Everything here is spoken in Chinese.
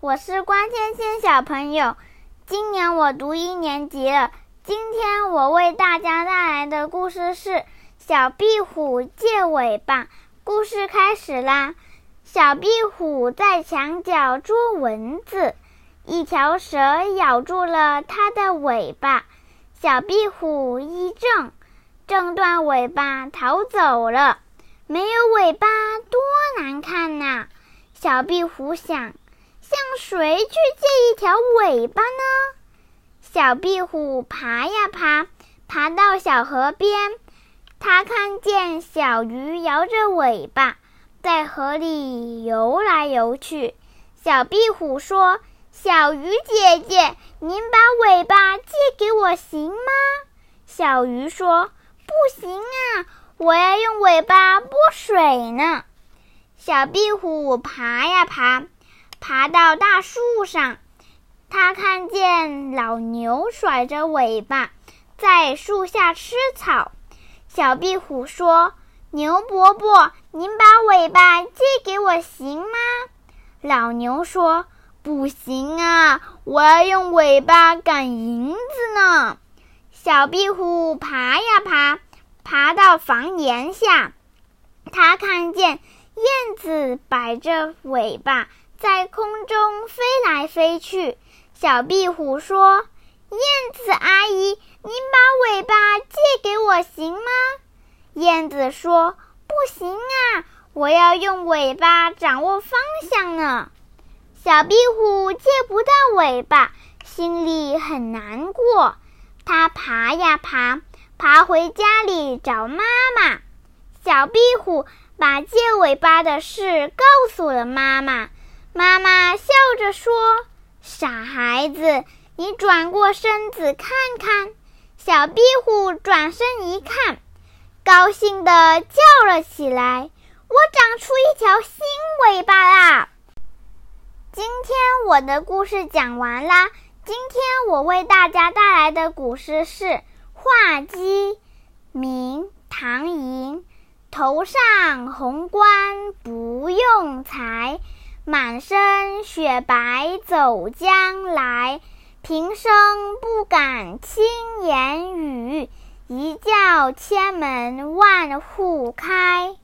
我是关天仙小朋友，今年我读一年级了。今天我为大家带来的故事是《小壁虎借尾巴》。故事开始啦！小壁虎在墙角捉蚊子，一条蛇咬住了它的尾巴，小壁虎一挣，挣断尾巴逃走了。没有尾巴多难看呐！小壁虎想。向谁去借一条尾巴呢？小壁虎爬呀爬，爬到小河边，它看见小鱼摇着尾巴在河里游来游去。小壁虎说：“小鱼姐姐，您把尾巴借给我行吗？”小鱼说：“不行啊，我要用尾巴拨水呢。”小壁虎爬呀爬。爬到大树上，他看见老牛甩着尾巴在树下吃草。小壁虎说：“牛伯伯，您把尾巴借给我行吗？”老牛说：“不行啊，我要用尾巴赶蝇子呢。”小壁虎爬呀爬，爬到房檐下，他看见燕子摆着尾巴。在空中飞来飞去，小壁虎说：“燕子阿姨，您把尾巴借给我行吗？”燕子说：“不行啊，我要用尾巴掌握方向呢。”小壁虎借不到尾巴，心里很难过。它爬呀爬，爬回家里找妈妈。小壁虎把借尾巴的事告诉了妈妈。妈妈笑着说：“傻孩子，你转过身子看看。”小壁虎转身一看，高兴地叫了起来：“我长出一条新尾巴啦！”今天我的故事讲完啦。今天我为大家带来的古诗是《画鸡》，明唐寅，头上红冠不用裁。满身雪白走将来，平生不敢轻言语，一叫千门万户开。